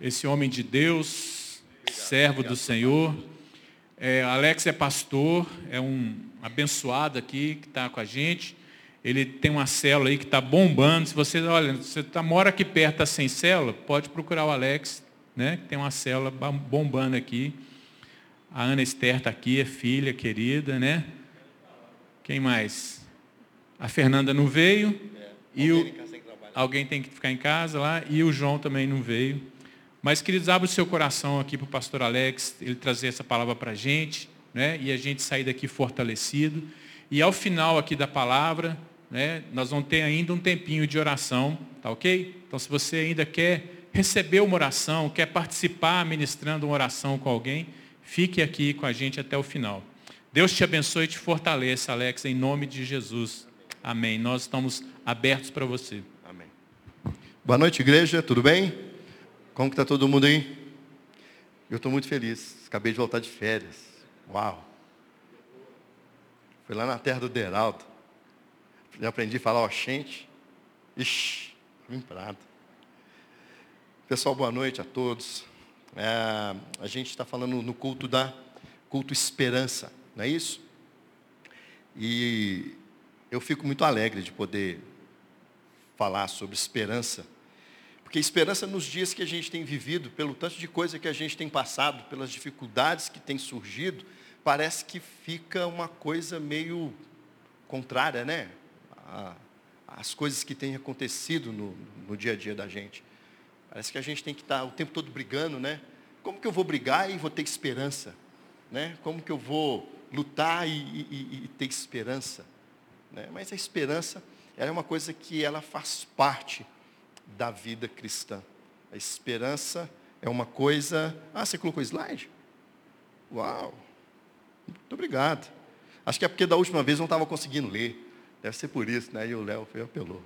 esse homem de Deus, servo do Senhor. É, Alex é pastor, é um abençoado aqui que está com a gente. Ele tem uma célula aí que está bombando. Se você, olha, você tá, mora aqui perto, está sem célula, pode procurar o Alex, né? Que tem uma célula bombando aqui. A Ana Esther está aqui, é filha querida, né? Quem mais? A Fernanda não veio. É, e o, alguém tem que ficar em casa lá. E o João também não veio. Mas, queridos, abre o seu coração aqui para o pastor Alex, ele trazer essa palavra para a gente, né? e a gente sair daqui fortalecido. E ao final aqui da palavra, né, nós vamos ter ainda um tempinho de oração, tá ok? Então, se você ainda quer receber uma oração, quer participar ministrando uma oração com alguém, fique aqui com a gente até o final. Deus te abençoe e te fortaleça, Alex, em nome de Jesus. Amém. Nós estamos abertos para você. Amém. Boa noite, igreja. Tudo bem? Como que está todo mundo aí? Eu estou muito feliz. Acabei de voltar de férias. Uau! Fui lá na terra do Deraldo. Já aprendi a falar oxente. Ixi, limprado. Pessoal, boa noite a todos. É, a gente está falando no culto da culto esperança, não é isso? E eu fico muito alegre de poder falar sobre esperança porque esperança nos dias que a gente tem vivido, pelo tanto de coisa que a gente tem passado, pelas dificuldades que têm surgido, parece que fica uma coisa meio contrária, né? As coisas que têm acontecido no, no dia a dia da gente. Parece que a gente tem que estar o tempo todo brigando, né? Como que eu vou brigar e vou ter esperança? Né? Como que eu vou lutar e, e, e ter esperança? Né? Mas a esperança é uma coisa que ela faz parte da vida cristã. A esperança é uma coisa. Ah, você colocou slide? Uau! Muito obrigado. Acho que é porque da última vez não estava conseguindo ler. Deve ser por isso, né? E o Léo foi apelou.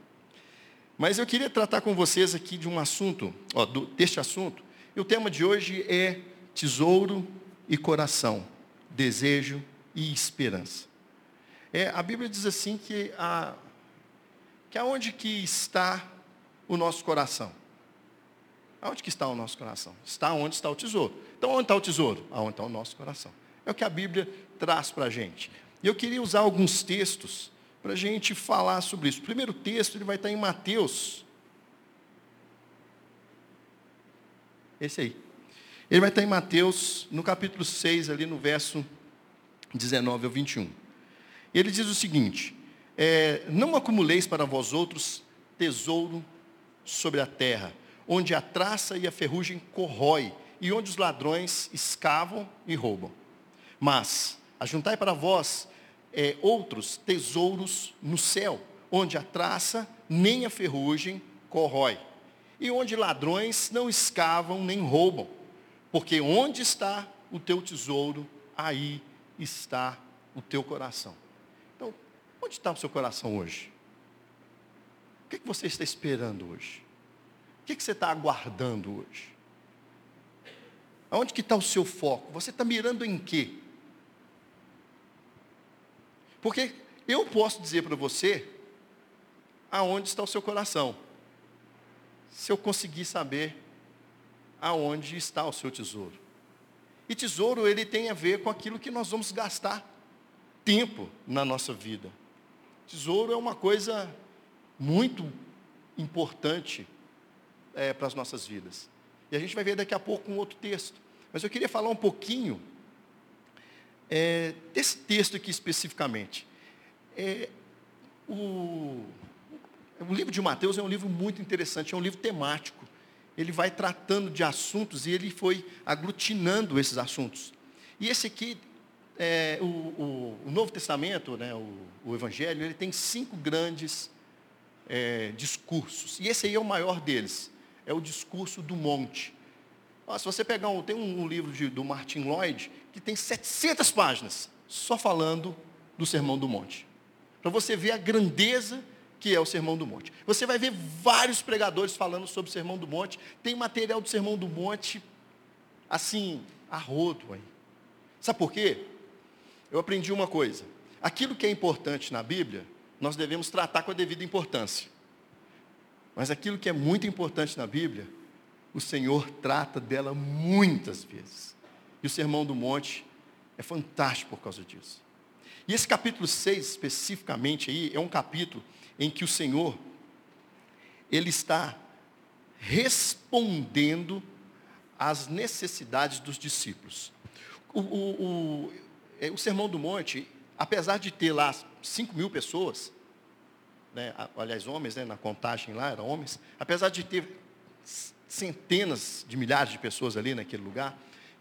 Mas eu queria tratar com vocês aqui de um assunto, ó, do, deste assunto. E o tema de hoje é tesouro e coração, desejo e esperança. É, a Bíblia diz assim que, a, que aonde que está o nosso coração? Aonde que está o nosso coração? Está onde está o tesouro. Então, onde está o tesouro? Aonde está o nosso coração. É o que a Bíblia traz para a gente. E eu queria usar alguns textos para a gente falar sobre isso. O primeiro texto ele vai estar em Mateus. Esse aí. Ele vai estar em Mateus, no capítulo 6, ali no verso 19 ao 21. Ele diz o seguinte: é, Não acumuleis para vós outros tesouro sobre a terra, onde a traça e a ferrugem corrói, e onde os ladrões escavam e roubam. Mas ajuntai para vós é, outros tesouros no céu, onde a traça nem a ferrugem corrói, e onde ladrões não escavam nem roubam. Porque onde está o teu tesouro, aí está o teu coração. Então, onde está o seu coração hoje? O que, que você está esperando hoje? O que, que você está aguardando hoje? Aonde que está o seu foco? Você está mirando em quê? Porque eu posso dizer para você aonde está o seu coração. Se eu conseguir saber aonde está o seu tesouro. E tesouro, ele tem a ver com aquilo que nós vamos gastar tempo na nossa vida. Tesouro é uma coisa muito importante é, para as nossas vidas. E a gente vai ver daqui a pouco um outro texto. Mas eu queria falar um pouquinho é, desse texto aqui especificamente. É, o, o livro de Mateus é um livro muito interessante, é um livro temático. Ele vai tratando de assuntos e ele foi aglutinando esses assuntos. E esse aqui, é, o, o, o, Novo Testamento, né, o, o Evangelho, ele tem cinco grandes é, discursos. E esse aí é o maior deles. É o discurso do monte. se você pegar um, tem um, livro de, do Martin Lloyd que tem 700 páginas só falando do Sermão do Monte. Para você ver a grandeza que é o Sermão do Monte. Você vai ver vários pregadores falando sobre o Sermão do Monte. Tem material do Sermão do Monte, assim, a rodo. Hein? Sabe por quê? Eu aprendi uma coisa. Aquilo que é importante na Bíblia, nós devemos tratar com a devida importância. Mas aquilo que é muito importante na Bíblia, o Senhor trata dela muitas vezes. E o Sermão do Monte é fantástico por causa disso. E esse capítulo 6, especificamente aí, é um capítulo em que o Senhor, Ele está respondendo às necessidades dos discípulos. O, o, o, é, o Sermão do Monte, apesar de ter lá 5 mil pessoas, né, aliás, homens, né, na contagem lá, eram homens, apesar de ter centenas de milhares de pessoas ali naquele lugar,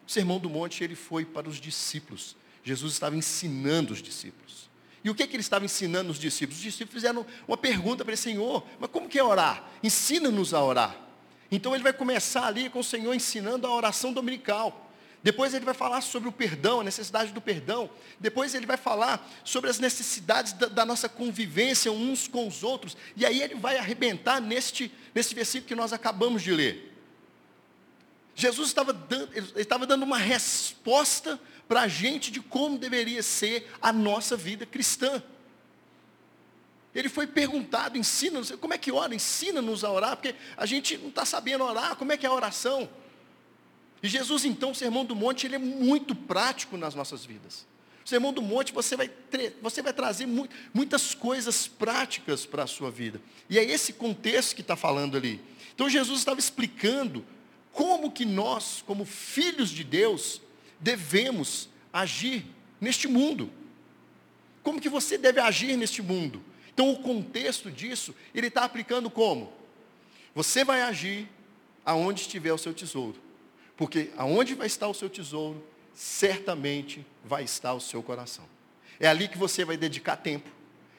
o Sermão do Monte ele foi para os discípulos. Jesus estava ensinando os discípulos. E o que, que ele estava ensinando os discípulos? Os discípulos fizeram uma pergunta para ele, Senhor, mas como que é orar? Ensina-nos a orar. Então ele vai começar ali com o Senhor ensinando a oração dominical. Depois ele vai falar sobre o perdão, a necessidade do perdão. Depois ele vai falar sobre as necessidades da, da, nossa convivência uns com os outros. E aí ele vai arrebentar neste, neste versículo que nós acabamos de ler. Jesus estava dando, estava dando uma resposta para a gente de como deveria ser a nossa vida cristã. Ele foi perguntado, ensina-nos, como é que ora? Ensina-nos a orar, porque a gente não está sabendo orar, como é que é a oração? E Jesus, então, o Sermão do Monte, ele é muito prático nas nossas vidas. O Sermão do Monte, você vai, você vai trazer mu muitas coisas práticas para a sua vida. E é esse contexto que está falando ali. Então, Jesus estava explicando como que nós, como filhos de Deus, devemos agir neste mundo. Como que você deve agir neste mundo? Então, o contexto disso, ele está aplicando como? Você vai agir aonde estiver o seu tesouro. Porque aonde vai estar o seu tesouro, certamente vai estar o seu coração. É ali que você vai dedicar tempo.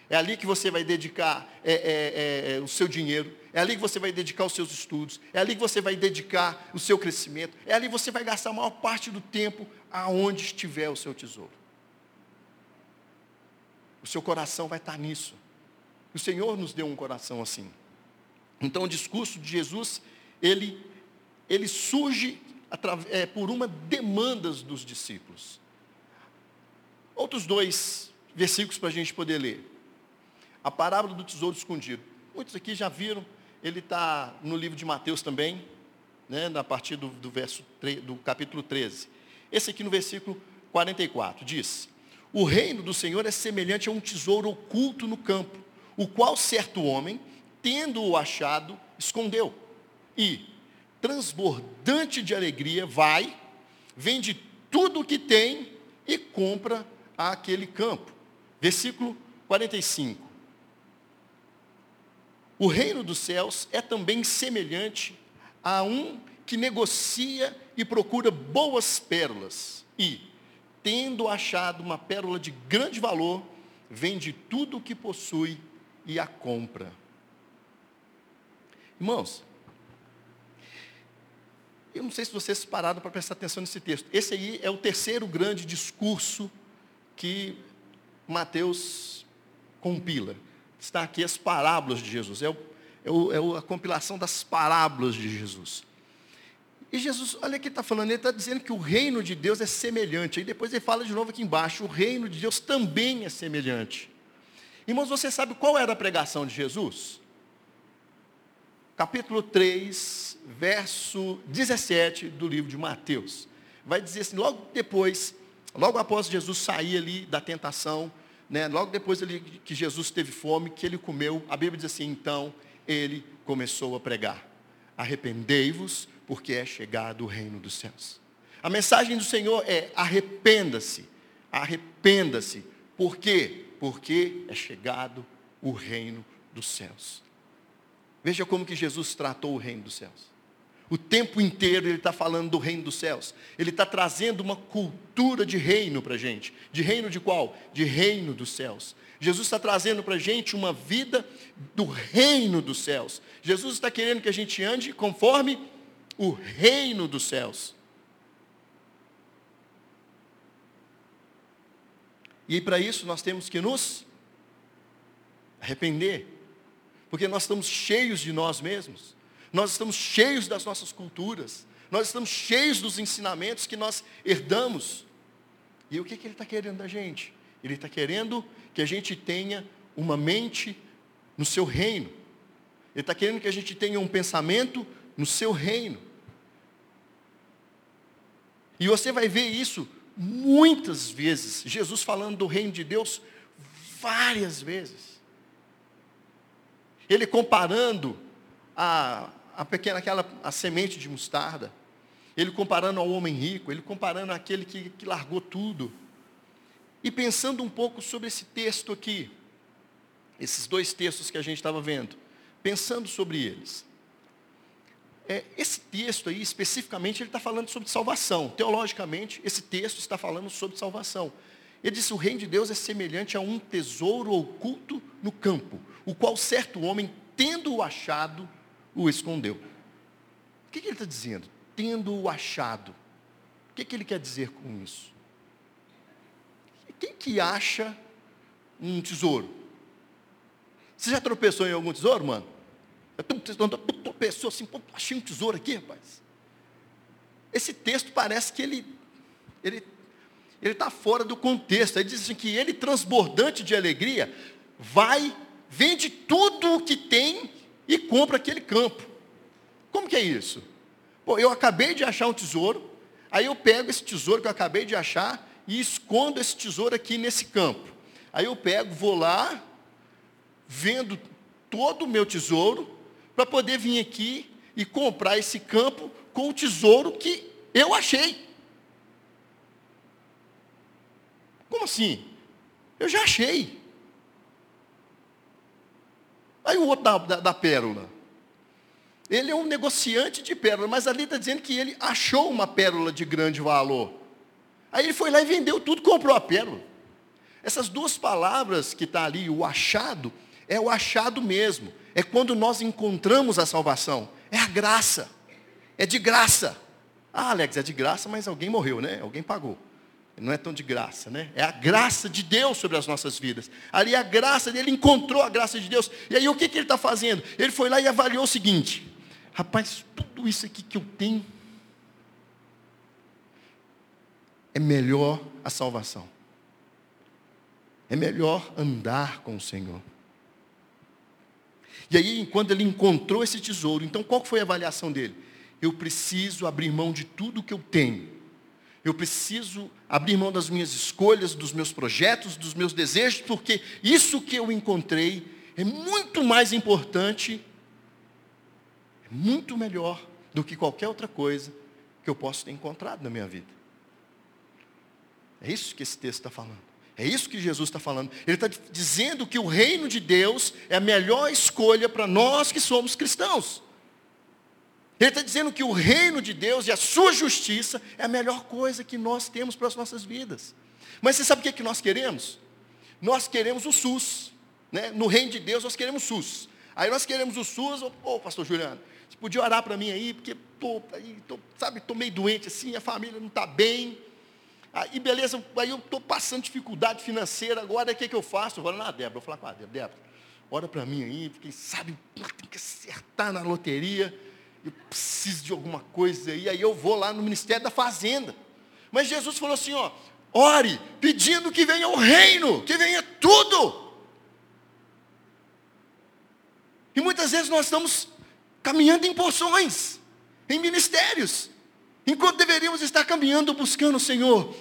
É ali que você vai dedicar é, é, é, é, o seu dinheiro. É ali que você vai dedicar os seus estudos. É ali que você vai dedicar o seu crescimento. É ali que você vai gastar a maior parte do tempo aonde estiver o seu tesouro. O seu coração vai estar nisso. O Senhor nos deu um coração assim. Então o discurso de Jesus, ele, ele surge é, por uma demanda dos discípulos. Outros dois versículos para a gente poder ler. A parábola do tesouro escondido. Muitos aqui já viram, ele está no livro de Mateus também, né, a partir do, do, verso, do capítulo 13. Esse aqui no versículo 44 diz: O reino do Senhor é semelhante a um tesouro oculto no campo, o qual certo homem, tendo-o achado, escondeu. E, transbordante de alegria, vai, vende tudo o que tem e compra aquele campo. Versículo 45. O reino dos céus é também semelhante a um que negocia e procura boas pérolas e, tendo achado uma pérola de grande valor, vende tudo o que possui e a compra. Irmãos, eu não sei se vocês pararam para prestar atenção nesse texto. Esse aí é o terceiro grande discurso que Mateus compila. Está aqui as parábolas de Jesus. É, o, é, o, é a compilação das parábolas de Jesus. E Jesus, olha que está falando, ele está dizendo que o reino de Deus é semelhante. Aí depois ele fala de novo aqui embaixo, o reino de Deus também é semelhante. Irmãos, você sabe qual era a pregação de Jesus? Capítulo 3, verso 17 do livro de Mateus. Vai dizer assim, logo depois, logo após Jesus sair ali da tentação, né, logo depois ali que Jesus teve fome, que ele comeu, a Bíblia diz assim, então ele começou a pregar. Arrependei-vos, porque é chegado o reino dos céus. A mensagem do Senhor é arrependa-se, arrependa-se. Por quê? Porque é chegado o reino dos céus. Veja como que Jesus tratou o reino dos céus. O tempo inteiro ele está falando do reino dos céus. Ele está trazendo uma cultura de reino para a gente. De reino de qual? De reino dos céus. Jesus está trazendo para a gente uma vida do reino dos céus. Jesus está querendo que a gente ande conforme o reino dos céus. E para isso nós temos que nos arrepender. Porque nós estamos cheios de nós mesmos. Nós estamos cheios das nossas culturas. Nós estamos cheios dos ensinamentos que nós herdamos. E o que, que ele está querendo da gente? Ele está querendo que a gente tenha uma mente no seu reino. Ele está querendo que a gente tenha um pensamento no seu reino. E você vai ver isso muitas vezes. Jesus falando do reino de Deus várias vezes. Ele comparando a, a pequena, aquela a semente de mostarda. Ele comparando ao homem rico, ele comparando aquele que, que largou tudo. E pensando um pouco sobre esse texto aqui, esses dois textos que a gente estava vendo, pensando sobre eles. É, esse texto aí, especificamente, ele está falando sobre salvação. Teologicamente, esse texto está falando sobre salvação. Ele disse: o reino de Deus é semelhante a um tesouro oculto no campo, o qual certo homem, tendo-o achado, o escondeu. O que, que ele está dizendo? Tendo-o achado. O que, que ele quer dizer com isso? Quem que acha um tesouro? Você já tropeçou em algum tesouro, mano? tropeçou assim, achei um tesouro aqui, rapaz. Esse texto parece que ele ele ele está fora do contexto. Ele diz assim, que ele, transbordante de alegria, vai, vende tudo o que tem e compra aquele campo. Como que é isso? Pô, eu acabei de achar um tesouro, aí eu pego esse tesouro que eu acabei de achar e escondo esse tesouro aqui nesse campo. Aí eu pego, vou lá, vendo todo o meu tesouro, para poder vir aqui e comprar esse campo com o tesouro que eu achei. Como assim? Eu já achei. Aí o outro da, da, da pérola. Ele é um negociante de pérola, mas ali está dizendo que ele achou uma pérola de grande valor. Aí ele foi lá e vendeu tudo, comprou a pérola. Essas duas palavras que está ali, o achado, é o achado mesmo é quando nós encontramos a salvação. É a graça. É de graça. Ah, Alex, é de graça, mas alguém morreu, né? Alguém pagou. Não é tão de graça, né? É a graça de Deus sobre as nossas vidas. Ali a graça dele encontrou a graça de Deus. E aí o que, que ele está fazendo? Ele foi lá e avaliou o seguinte: rapaz, tudo isso aqui que eu tenho é melhor a salvação. É melhor andar com o Senhor. E aí, quando ele encontrou esse tesouro, então qual foi a avaliação dele? Eu preciso abrir mão de tudo que eu tenho. Eu preciso abrir mão das minhas escolhas, dos meus projetos, dos meus desejos, porque isso que eu encontrei é muito mais importante, é muito melhor do que qualquer outra coisa que eu possa ter encontrado na minha vida. É isso que esse texto está falando. É isso que Jesus está falando. Ele está dizendo que o reino de Deus é a melhor escolha para nós que somos cristãos. Ele está dizendo que o reino de Deus e a sua justiça é a melhor coisa que nós temos para as nossas vidas. Mas você sabe o que, é que nós queremos? Nós queremos o SUS. Né? No reino de Deus nós queremos o SUS. Aí nós queremos o SUS, ô oh, pastor Juliano, você podia orar para mim aí, porque tô, tô, sabe, estou meio doente assim, a família não está bem. Aí, beleza, aí eu estou passando dificuldade financeira, agora o que, que eu faço? Eu vou na Débora, vou falar com a Débora, Débora, ora para mim aí, porque sabe, tem que acertar na loteria, eu preciso de alguma coisa aí, aí eu vou lá no Ministério da Fazenda. Mas Jesus falou assim, ó, ore, pedindo que venha o reino, que venha tudo. E muitas vezes nós estamos caminhando em porções, em ministérios. Enquanto deveríamos estar caminhando buscando o Senhor,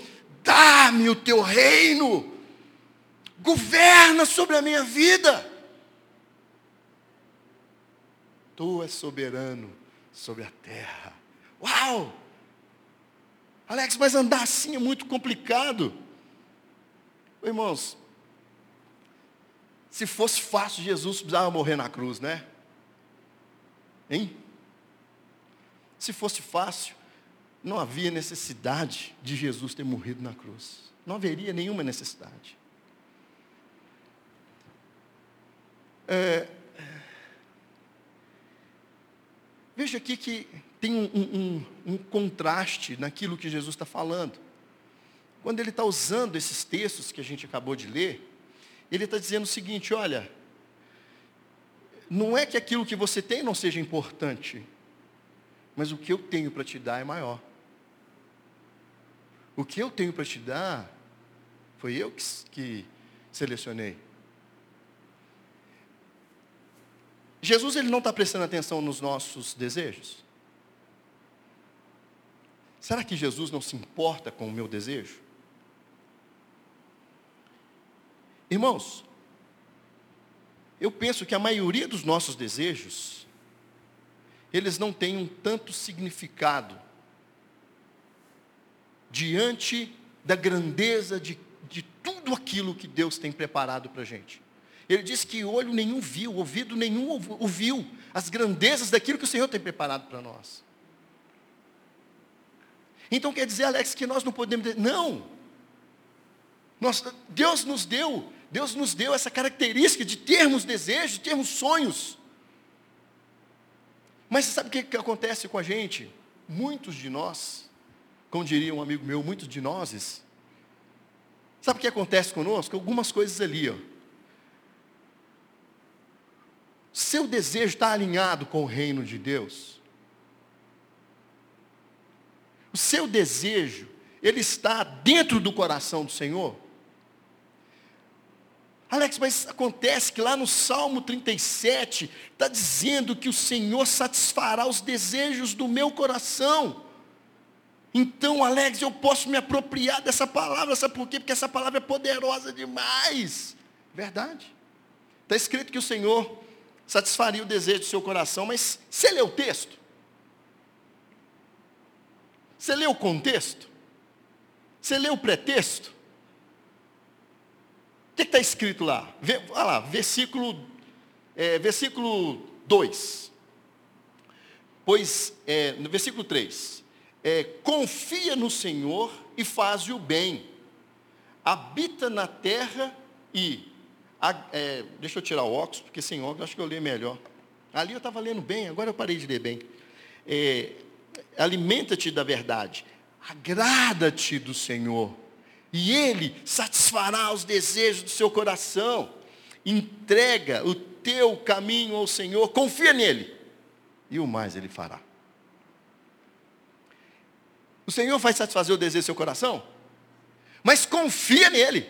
dá-me o teu reino, governa sobre a minha vida. Tu és soberano sobre a terra. Uau! Alex, mas andar assim é muito complicado. Irmãos, se fosse fácil, Jesus precisava morrer na cruz, né? Hein? Se fosse fácil, não havia necessidade de Jesus ter morrido na cruz. Não haveria nenhuma necessidade. É, veja aqui que tem um, um, um, contraste naquilo que Jesus está falando. Quando ele está usando esses textos que a gente acabou de ler, ele está dizendo o seguinte: olha, não é que aquilo que você tem não seja importante, mas o que eu tenho para te dar é maior. O que eu tenho para te dar, foi eu que, que selecionei. Jesus ele não está prestando atenção nos nossos desejos. Será que Jesus não se importa com o meu desejo? Irmãos, eu penso que a maioria dos nossos desejos, eles não têm um tanto significado diante da grandeza de, de tudo aquilo que Deus tem preparado para a gente. Ele diz que olho nenhum viu, ouvido nenhum ouviu as grandezas daquilo que o Senhor tem preparado para nós. Então quer dizer, Alex, que nós não podemos. Não! Nós, Deus nos deu Deus nos deu essa característica de termos desejos, de termos sonhos. Mas você sabe o que, que acontece com a gente? Muitos de nós, como diria um amigo meu, muitos de nós, sabe o que acontece conosco? Algumas coisas ali, ó. Seu desejo está alinhado com o reino de Deus. O seu desejo, ele está dentro do coração do Senhor. Alex, mas acontece que lá no Salmo 37 está dizendo que o Senhor satisfará os desejos do meu coração. Então, Alex, eu posso me apropriar dessa palavra, sabe por quê? Porque essa palavra é poderosa demais. Verdade. Está escrito que o Senhor satisfaria o desejo do seu coração, mas você lê o texto? Você lê o contexto? Você lê o pretexto? que está escrito lá? Olha lá, versículo, é, versículo 2. Pois, é, no versículo 3. É, confia no Senhor e faz o bem. Habita na terra e. A, é, deixa eu tirar o óculos, porque sem óculos acho que eu leio melhor. Ali eu estava lendo bem, agora eu parei de ler bem. É, Alimenta-te da verdade. Agrada-te do Senhor e Ele satisfará os desejos do seu coração. Entrega o teu caminho ao Senhor, confia nele, e o mais Ele fará. O Senhor vai satisfazer o desejo do seu coração, mas confia nele,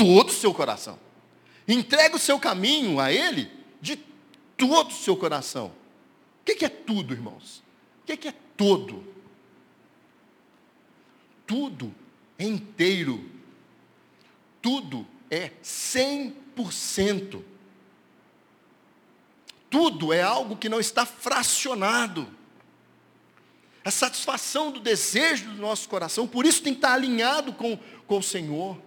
todo o seu coração. Entrega o seu caminho a Ele, de todo o seu coração. O que é tudo, irmãos? O que é todo? Tudo é inteiro. Tudo é 100%. Tudo é algo que não está fracionado. A satisfação do desejo do nosso coração, por isso tem que estar alinhado com, com o Senhor.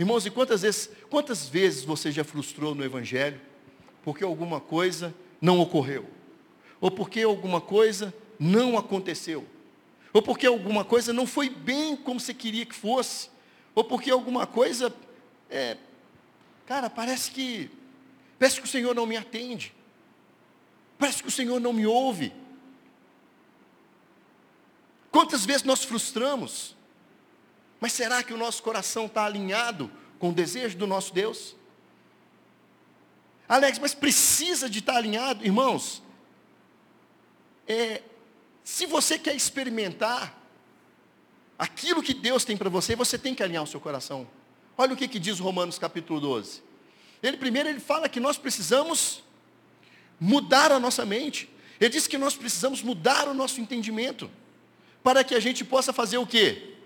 Irmãos, e quantas vezes, quantas vezes você já frustrou no Evangelho? Porque alguma coisa não ocorreu. Ou porque alguma coisa não aconteceu ou porque alguma coisa não foi bem como você queria que fosse, ou porque alguma coisa, é, cara, parece que, parece que o Senhor não me atende, parece que o Senhor não me ouve. Quantas vezes nós frustramos, mas será que o nosso coração está alinhado com o desejo do nosso Deus? Alex, mas precisa de estar alinhado, irmãos. É, se você quer experimentar aquilo que Deus tem para você, você tem que alinhar o seu coração. Olha o que, que diz Romanos capítulo 12. Ele primeiro ele fala que nós precisamos mudar a nossa mente. Ele diz que nós precisamos mudar o nosso entendimento para que a gente possa fazer o quê?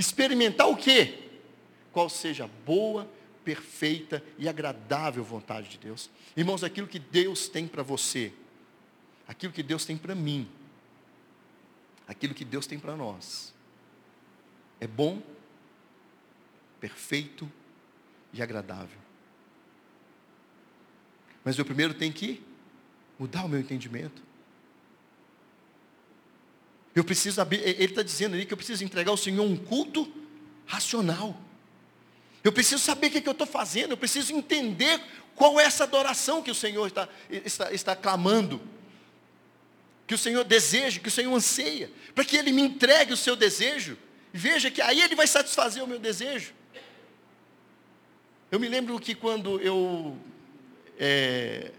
Experimentar o quê? Qual seja a boa, perfeita e agradável vontade de Deus. Irmãos, aquilo que Deus tem para você, aquilo que Deus tem para mim, aquilo que Deus tem para nós. É bom, perfeito e agradável. Mas eu primeiro tenho que mudar o meu entendimento. Eu preciso abrir, ele está dizendo ali que eu preciso entregar ao Senhor um culto racional. Eu preciso saber o que, é que eu estou fazendo, eu preciso entender qual é essa adoração que o Senhor está, está, está clamando que o Senhor deseja, que o Senhor anseia, para que Ele me entregue o seu desejo, veja que aí Ele vai satisfazer o meu desejo. Eu me lembro que quando eu, é,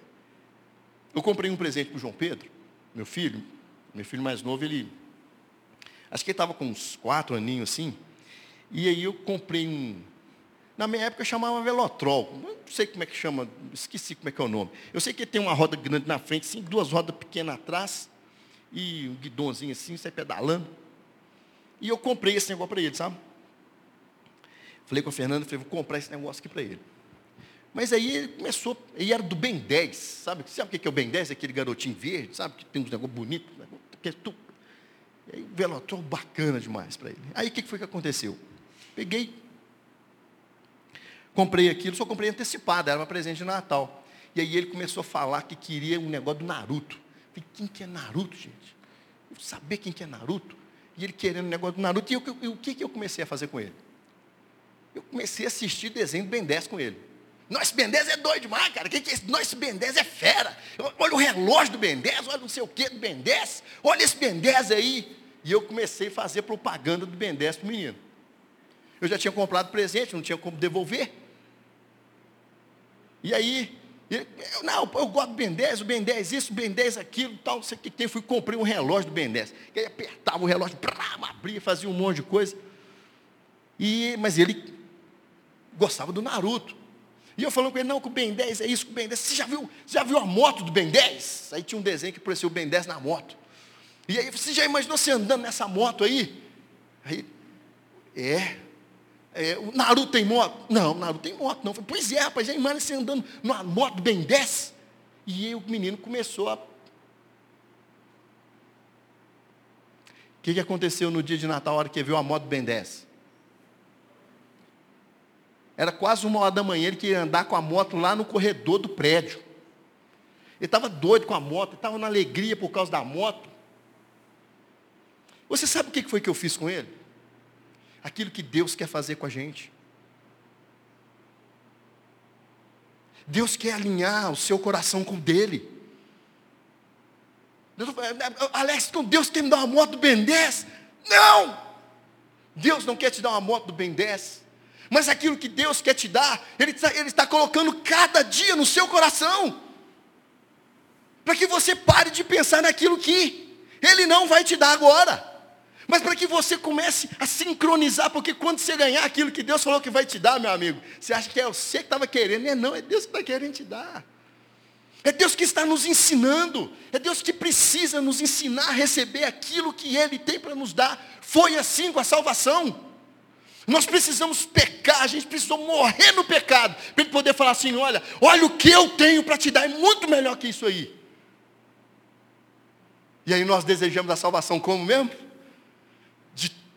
eu comprei um presente para o João Pedro, meu filho, meu filho mais novo, ele, acho que ele estava com uns quatro aninhos assim, e aí eu comprei um, na minha época chamava Velotrol, não sei como é que chama, esqueci como é que é o nome. Eu sei que tem uma roda grande na frente, sim, duas rodas pequenas atrás, e um guidãozinho assim, sai pedalando. E eu comprei esse negócio para ele, sabe? Falei com a Fernanda, falei, vou comprar esse negócio aqui para ele. Mas aí ele começou, ele era do Ben 10, sabe? Sabe o que é o Ben 10? Aquele garotinho verde, sabe? Que tem uns negócios bonitos. Que é. E velotrol bacana demais para ele. Aí o que foi que aconteceu? Peguei, comprei aquilo, só comprei antecipado, era uma presente de Natal. E aí ele começou a falar que queria um negócio do Naruto. falei, quem que é Naruto, gente? Eu saber quem que é Naruto. E ele querendo um negócio do Naruto. E, eu, o que, que eu comecei a fazer com ele? Eu comecei a assistir desenho do Ben 10 com ele. Nossa, Ben 10 é doido demais, cara. Quem que é esse? Nossa, Ben 10 é fera. Olha o relógio do Ben 10, olha não sei o que do Ben 10. Olha esse Ben 10 aí. E eu comecei a fazer propaganda do Ben 10 para o menino. Eu já tinha comprado presente, não tinha como devolver. E aí, eu, não, eu gosto do Ben 10, o Ben 10 isso, o Ben 10 aquilo, tal, não sei o que tem. Fui comprei um relógio do Ben 10. E aí apertava o relógio, abria, fazia um monte de coisa. E, mas ele gostava do Naruto. E eu falando com ele, não, que o Ben 10 é isso, que o Ben 10. Você já viu, já viu a moto do Ben 10? Aí tinha um desenho que parecia o Ben 10 na moto. E aí, você já imaginou você andando nessa moto aí? Aí, é. é o Naruto tem moto? Não, o Naruto tem moto, não. Falei, pois é, rapaz, já imagina você andando numa moto Ben 10? E aí o menino começou a. O que, que aconteceu no dia de Natal, a hora que viu a moto Ben 10? Era quase uma hora da manhã, ele queria andar com a moto lá no corredor do prédio. Ele estava doido com a moto, estava na alegria por causa da moto. Você sabe o que foi que eu fiz com ele? Aquilo que Deus quer fazer com a gente. Deus quer alinhar o seu coração com o dele. Deus, Alex, então Deus quer me dar uma moto do Ben 10? Não! Deus não quer te dar uma moto do Ben 10. Mas aquilo que Deus quer te dar, Ele está, Ele está colocando cada dia no seu coração. Para que você pare de pensar naquilo que Ele não vai te dar agora. Mas para que você comece a sincronizar, porque quando você ganhar aquilo que Deus falou que vai te dar, meu amigo, você acha que é você que estava querendo, é não, é Deus que está querendo te dar. É Deus que está nos ensinando, é Deus que precisa nos ensinar a receber aquilo que Ele tem para nos dar. Foi assim com a salvação. Nós precisamos pecar, a gente precisou morrer no pecado, para ele poder falar assim: olha, olha o que eu tenho para te dar, é muito melhor que isso aí. E aí nós desejamos a salvação como mesmo?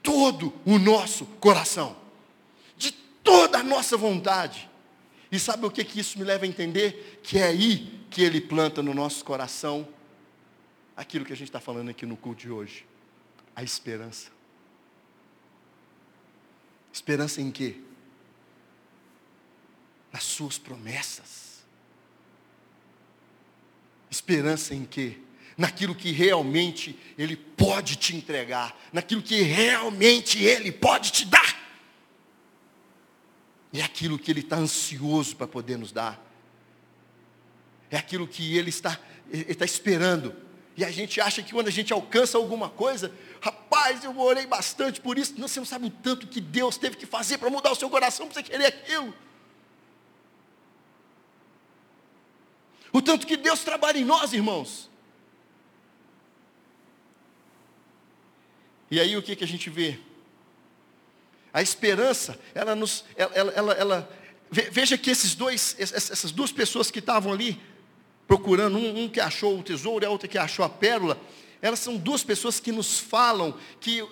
Todo o nosso coração, de toda a nossa vontade. E sabe o que, que isso me leva a entender? Que é aí que ele planta no nosso coração aquilo que a gente está falando aqui no culto de hoje: a esperança. Esperança em quê? Nas suas promessas. Esperança em quê? Naquilo que realmente Ele pode te entregar, naquilo que realmente Ele pode te dar. É aquilo que Ele está ansioso para poder nos dar. É aquilo que Ele está, ele está esperando. E a gente acha que quando a gente alcança alguma coisa, rapaz, eu orei bastante por isso. Não, você não sabe o tanto que Deus teve que fazer para mudar o seu coração para você querer aquilo. O tanto que Deus trabalha em nós, irmãos. E aí o que, que a gente vê? A esperança, ela nos. Ela, ela, ela, veja que esses dois, essas duas pessoas que estavam ali, procurando, um, um que achou o tesouro e a outra que achou a pérola, elas são duas pessoas que nos falam que,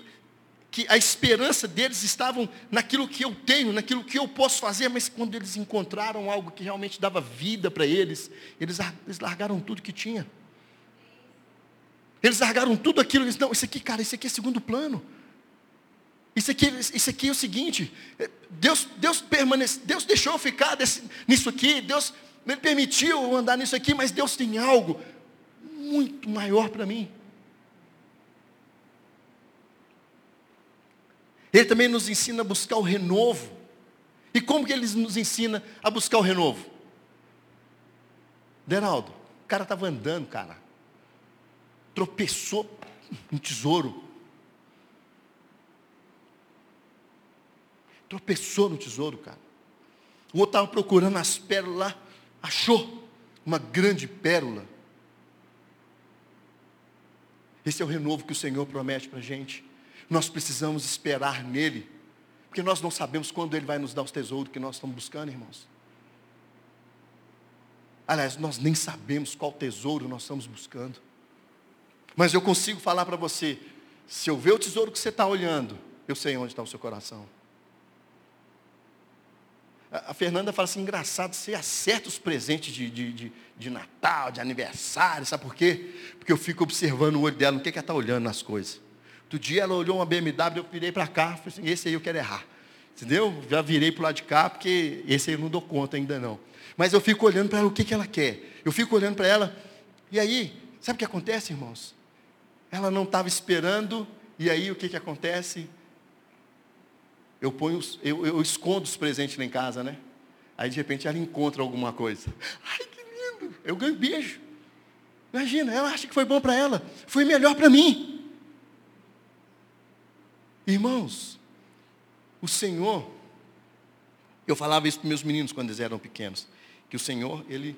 que a esperança deles estavam naquilo que eu tenho, naquilo que eu posso fazer, mas quando eles encontraram algo que realmente dava vida para eles, eles, eles largaram tudo que tinha. Eles largaram tudo aquilo, eles, não, isso aqui, cara, isso aqui é segundo plano. Isso aqui, isso aqui é o seguinte, Deus, Deus permanece, Deus deixou eu ficar desse, nisso aqui, Deus ele permitiu eu andar nisso aqui, mas Deus tem algo muito maior para mim. Ele também nos ensina a buscar o renovo. E como que ele nos ensina a buscar o renovo? Deraldo, o cara estava andando, cara. Tropeçou um tesouro. Tropeçou no tesouro, cara. O outro estava procurando as pérolas lá achou uma grande pérola. Esse é o renovo que o Senhor promete para a gente. Nós precisamos esperar nele, porque nós não sabemos quando ele vai nos dar os tesouros que nós estamos buscando, irmãos. Aliás, nós nem sabemos qual tesouro nós estamos buscando. Mas eu consigo falar para você, se eu ver o tesouro que você está olhando, eu sei onde está o seu coração. A Fernanda fala assim, engraçado, você acerta os presentes de, de, de, de, Natal, de aniversário, sabe por quê? Porque eu fico observando o olho dela, no que, que ela está olhando nas coisas. Outro dia ela olhou uma BMW, eu virei para cá, falei assim, esse aí eu quero errar. Entendeu? Já virei para o lado de cá, porque esse aí eu não dou conta ainda não. Mas eu fico olhando para ela o que, que ela quer. Eu fico olhando para ela, e aí, sabe o que acontece, irmãos? Ela não estava esperando, e aí o que, que acontece? eu ponho, eu, eu escondo os presentes lá em casa, né? Aí de repente ela encontra alguma coisa. Ai, que lindo! Eu ganho beijo. Imagina, ela acha que foi bom para ela. Foi melhor para mim. Irmãos, o Senhor, eu falava isso para meus meninos quando eles eram pequenos, que o Senhor, Ele,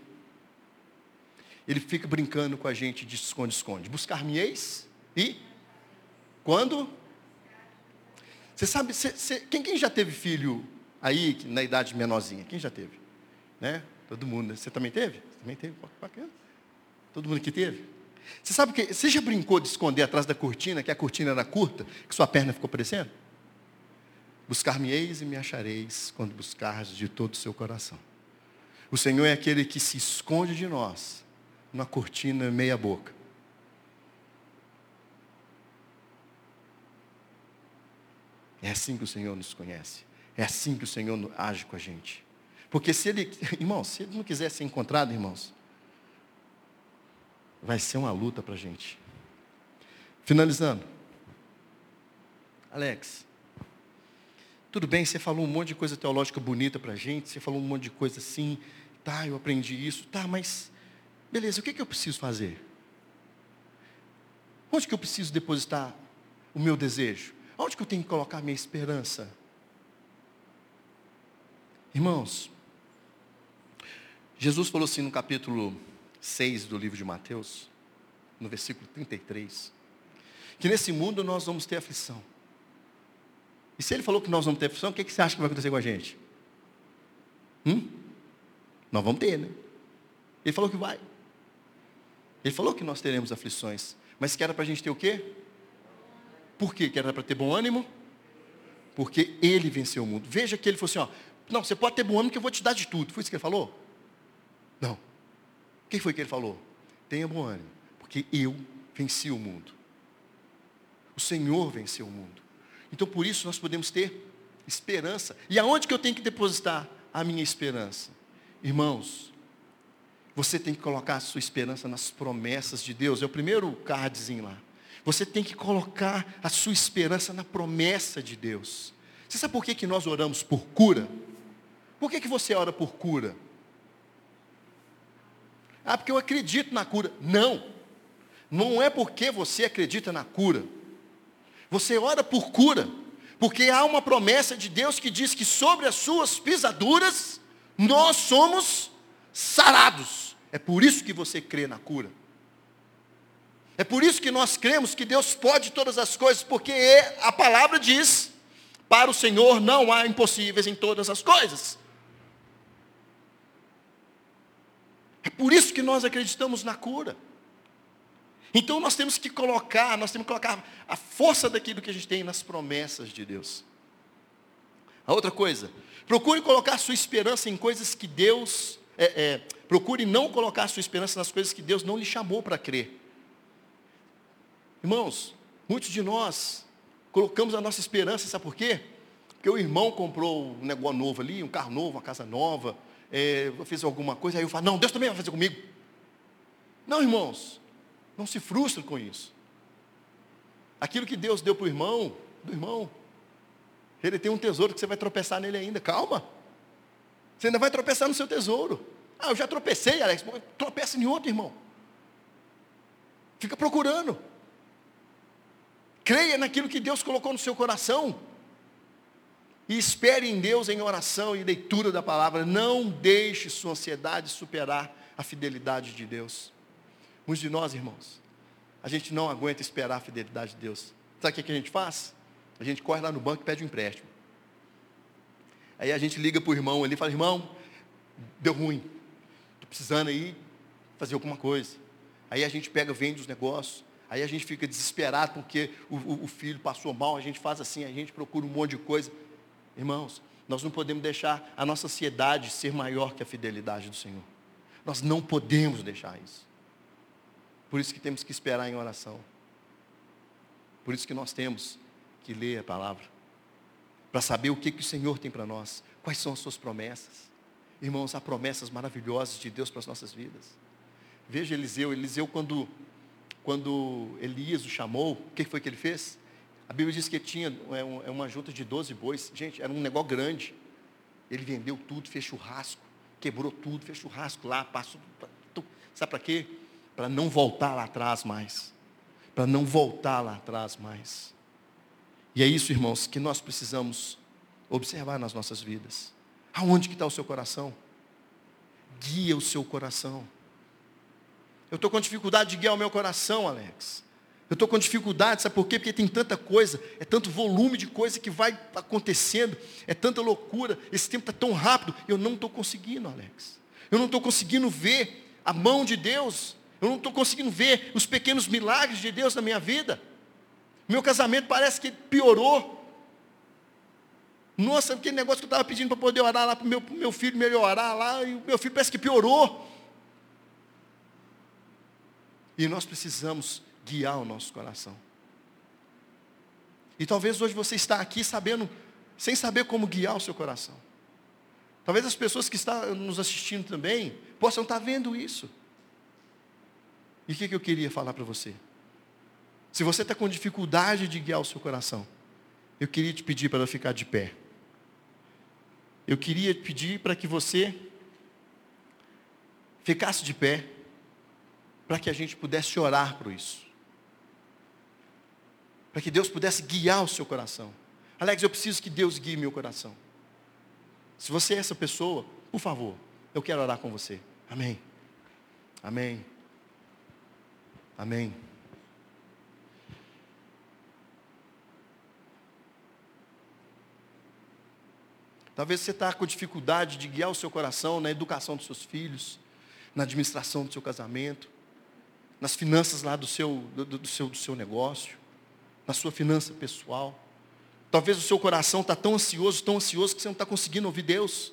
Ele fica brincando com a gente de esconde-esconde. Buscar-me-eis e quando você sabe, você, você, quem, quem já teve filho aí, na idade menorzinha? Quem já teve? Né? Todo mundo. Você também teve? Você também teve? Bacana. Todo mundo que teve? Você sabe que você já brincou de esconder atrás da cortina, que a cortina era curta, que sua perna ficou aparecendo? Buscar-me-eis e me achareis quando buscares de todo o seu coração. O Senhor é aquele que se esconde de nós numa cortina meia boca. É assim que o Senhor nos conhece. É assim que o Senhor age com a gente. Porque se ele, irmãos, se ele não quiser ser encontrado, irmãos, vai ser uma luta para a gente. Finalizando. Alex, tudo bem, você falou um monte de coisa teológica bonita para a gente, você falou um monte de coisa assim, tá, eu aprendi isso, tá, mas, beleza, o que, que eu preciso fazer? Onde que eu preciso depositar o meu desejo? Onde que eu tenho que colocar minha esperança? Irmãos, Jesus falou assim no capítulo 6 do livro de Mateus, no versículo 33, que nesse mundo nós vamos ter aflição. E se ele falou que nós vamos ter aflição, o que, que você acha que vai acontecer com a gente? Hum? Nós vamos ter, né? Ele falou que vai. Ele falou que nós teremos aflições. Mas que era para a gente ter o quê? Por quê? Que era para ter bom ânimo? Porque ele venceu o mundo. Veja que ele falou assim: ó, não, você pode ter bom ânimo que eu vou te dar de tudo. Foi isso que ele falou? Não. O que foi que ele falou? Tenha bom ânimo, porque eu venci o mundo. O Senhor venceu o mundo. Então por isso nós podemos ter esperança. E aonde que eu tenho que depositar a minha esperança? Irmãos, você tem que colocar a sua esperança nas promessas de Deus. É o primeiro cardzinho lá. Você tem que colocar a sua esperança na promessa de Deus. Você sabe por que, que nós oramos por cura? Por que, que você ora por cura? Ah, porque eu acredito na cura. Não. Não é porque você acredita na cura. Você ora por cura. Porque há uma promessa de Deus que diz que sobre as suas pisaduras nós somos sarados. É por isso que você crê na cura. É por isso que nós cremos que Deus pode todas as coisas, porque a palavra diz: para o Senhor não há impossíveis em todas as coisas. É por isso que nós acreditamos na cura. Então nós temos que colocar, nós temos que colocar a força daquilo que a gente tem nas promessas de Deus. A outra coisa, procure colocar sua esperança em coisas que Deus, é, é, procure não colocar sua esperança nas coisas que Deus não lhe chamou para crer. Irmãos, muitos de nós colocamos a nossa esperança, sabe por quê? Porque o irmão comprou um negócio novo ali, um carro novo, uma casa nova, é, fez alguma coisa, aí eu falo, não, Deus também vai fazer comigo. Não, irmãos, não se frustrem com isso. Aquilo que Deus deu para o irmão, do irmão, ele tem um tesouro que você vai tropeçar nele ainda. Calma. Você ainda vai tropeçar no seu tesouro. Ah, eu já tropecei, Alex. Tropeça em outro, irmão. Fica procurando. Creia naquilo que Deus colocou no seu coração. E espere em Deus em oração e leitura da palavra. Não deixe sua ansiedade superar a fidelidade de Deus. Muitos de nós, irmãos, a gente não aguenta esperar a fidelidade de Deus. Sabe o que a gente faz? A gente corre lá no banco e pede um empréstimo. Aí a gente liga para o irmão ali e fala, irmão, deu ruim. Estou precisando aí fazer alguma coisa. Aí a gente pega, vende os negócios. Aí a gente fica desesperado porque o, o, o filho passou mal, a gente faz assim, a gente procura um monte de coisa. Irmãos, nós não podemos deixar a nossa ansiedade ser maior que a fidelidade do Senhor. Nós não podemos deixar isso. Por isso que temos que esperar em oração. Por isso que nós temos que ler a palavra. Para saber o que, que o Senhor tem para nós. Quais são as suas promessas. Irmãos, há promessas maravilhosas de Deus para as nossas vidas. Veja Eliseu. Eliseu, quando, quando Elias o chamou, o que foi que ele fez? A Bíblia diz que tinha é, é uma junta de 12 bois. Gente, era um negócio grande. Ele vendeu tudo, fez churrasco, quebrou tudo, fez churrasco lá, passou. Sabe para quê? Para não voltar lá atrás mais. Para não voltar lá atrás mais. E é isso, irmãos, que nós precisamos observar nas nossas vidas. Aonde que está o seu coração? Guia o seu coração. Eu estou com dificuldade de guiar o meu coração, Alex. Eu estou com dificuldade, sabe por quê? Porque tem tanta coisa, é tanto volume de coisa que vai acontecendo, é tanta loucura, esse tempo está tão rápido, eu não estou conseguindo, Alex. Eu não estou conseguindo ver a mão de Deus, eu não estou conseguindo ver os pequenos milagres de Deus na minha vida. Meu casamento parece que piorou. Nossa, aquele negócio que eu estava pedindo para poder orar lá para o meu, meu filho melhorar lá, e o meu filho parece que piorou. E nós precisamos guiar o nosso coração. E talvez hoje você está aqui sabendo, sem saber como guiar o seu coração. Talvez as pessoas que estão nos assistindo também possam estar vendo isso. E o que, que eu queria falar para você? Se você está com dificuldade de guiar o seu coração, eu queria te pedir para ficar de pé. Eu queria te pedir para que você ficasse de pé, para que a gente pudesse orar por isso para que Deus pudesse guiar o seu coração. Alex, eu preciso que Deus guie meu coração. Se você é essa pessoa, por favor, eu quero orar com você. Amém. Amém. Amém. Talvez você está com dificuldade de guiar o seu coração na educação dos seus filhos, na administração do seu casamento, nas finanças lá do seu, do, do seu, do seu negócio na sua finança pessoal. Talvez o seu coração está tão ansioso, tão ansioso, que você não está conseguindo ouvir Deus.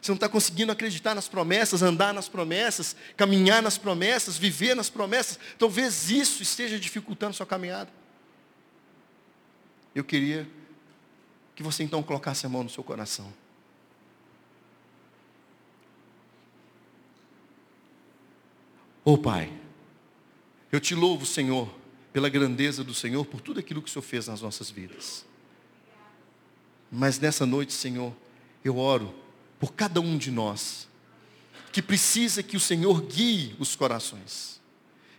Você não está conseguindo acreditar nas promessas, andar nas promessas, caminhar nas promessas, viver nas promessas. Talvez isso esteja dificultando a sua caminhada. Eu queria que você então colocasse a mão no seu coração. Ô oh, Pai, eu te louvo, Senhor, pela grandeza do Senhor, por tudo aquilo que o Senhor fez nas nossas vidas. Mas nessa noite, Senhor, eu oro por cada um de nós, que precisa que o Senhor guie os corações,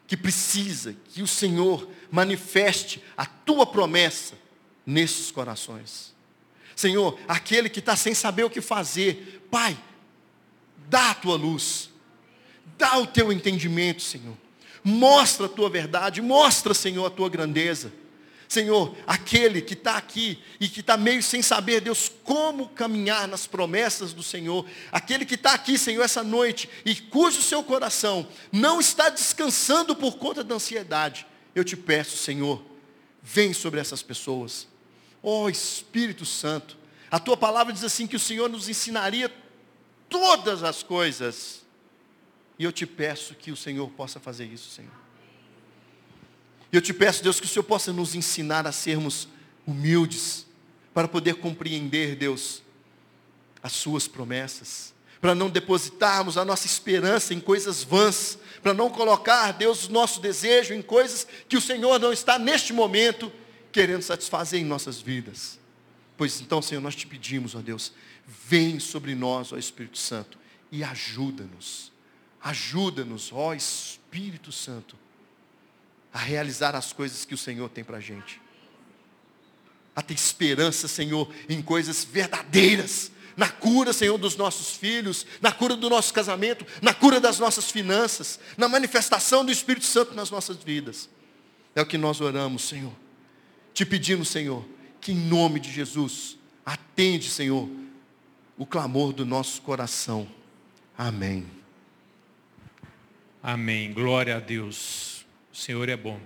que precisa que o Senhor manifeste a tua promessa nesses corações. Senhor, aquele que está sem saber o que fazer, Pai, dá a tua luz, dá o teu entendimento, Senhor. Mostra a tua verdade, mostra, Senhor, a tua grandeza. Senhor, aquele que está aqui e que está meio sem saber, Deus, como caminhar nas promessas do Senhor, aquele que está aqui, Senhor, essa noite e cujo seu coração não está descansando por conta da ansiedade, eu te peço, Senhor, vem sobre essas pessoas. Oh, Espírito Santo, a tua palavra diz assim que o Senhor nos ensinaria todas as coisas e eu te peço que o Senhor possa fazer isso, Senhor. Eu te peço, Deus, que o Senhor possa nos ensinar a sermos humildes, para poder compreender, Deus, as Suas promessas, para não depositarmos a nossa esperança em coisas vãs, para não colocar, Deus, o nosso desejo em coisas que o Senhor não está neste momento querendo satisfazer em nossas vidas. Pois então, Senhor, nós te pedimos, ó Deus, vem sobre nós, ó Espírito Santo, e ajuda-nos Ajuda-nos, ó Espírito Santo, a realizar as coisas que o Senhor tem para a gente. A ter esperança, Senhor, em coisas verdadeiras. Na cura, Senhor, dos nossos filhos, na cura do nosso casamento, na cura das nossas finanças, na manifestação do Espírito Santo nas nossas vidas. É o que nós oramos, Senhor. Te pedimos, Senhor, que em nome de Jesus, atende, Senhor, o clamor do nosso coração. Amém. Amém. Glória a Deus. O Senhor é bom.